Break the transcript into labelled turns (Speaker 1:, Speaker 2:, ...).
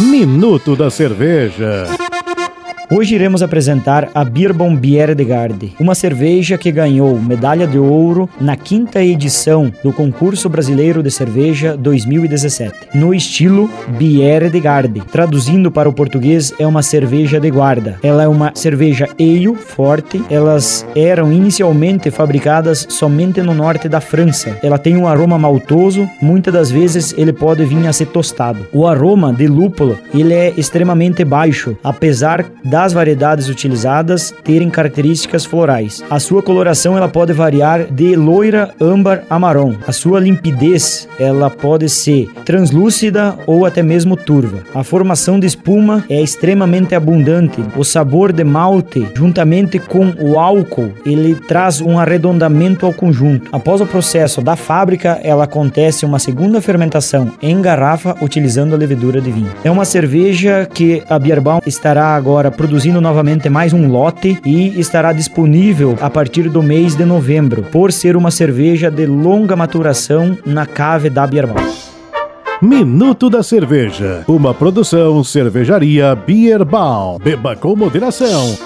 Speaker 1: Minuto da Cerveja.
Speaker 2: Hoje iremos apresentar a Bierbon Bierdegarde, uma cerveja que ganhou medalha de ouro na quinta edição do Concurso Brasileiro de Cerveja 2017, no estilo Bierdegarde. Traduzindo para o português, é uma cerveja de guarda. Ela é uma cerveja ale forte. Elas eram inicialmente fabricadas somente no norte da França. Ela tem um aroma maltoso, muitas das vezes ele pode vir a ser tostado. O aroma de lúpulo, ele é extremamente baixo, apesar da das variedades utilizadas terem características florais. A sua coloração ela pode variar de loira, âmbar a marrom. A sua limpidez ela pode ser translúcida ou até mesmo turva. A formação de espuma é extremamente abundante. O sabor de malte, juntamente com o álcool, ele traz um arredondamento ao conjunto. Após o processo da fábrica, ela acontece uma segunda fermentação em garrafa utilizando a levedura de vinho. É uma cerveja que a Bierbaum estará agora produzindo novamente mais um lote e estará disponível a partir do mês de novembro, por ser uma cerveja de longa maturação na cave da Bierbal.
Speaker 1: Minuto da Cerveja, uma produção cervejaria Bierbal. Beba com moderação.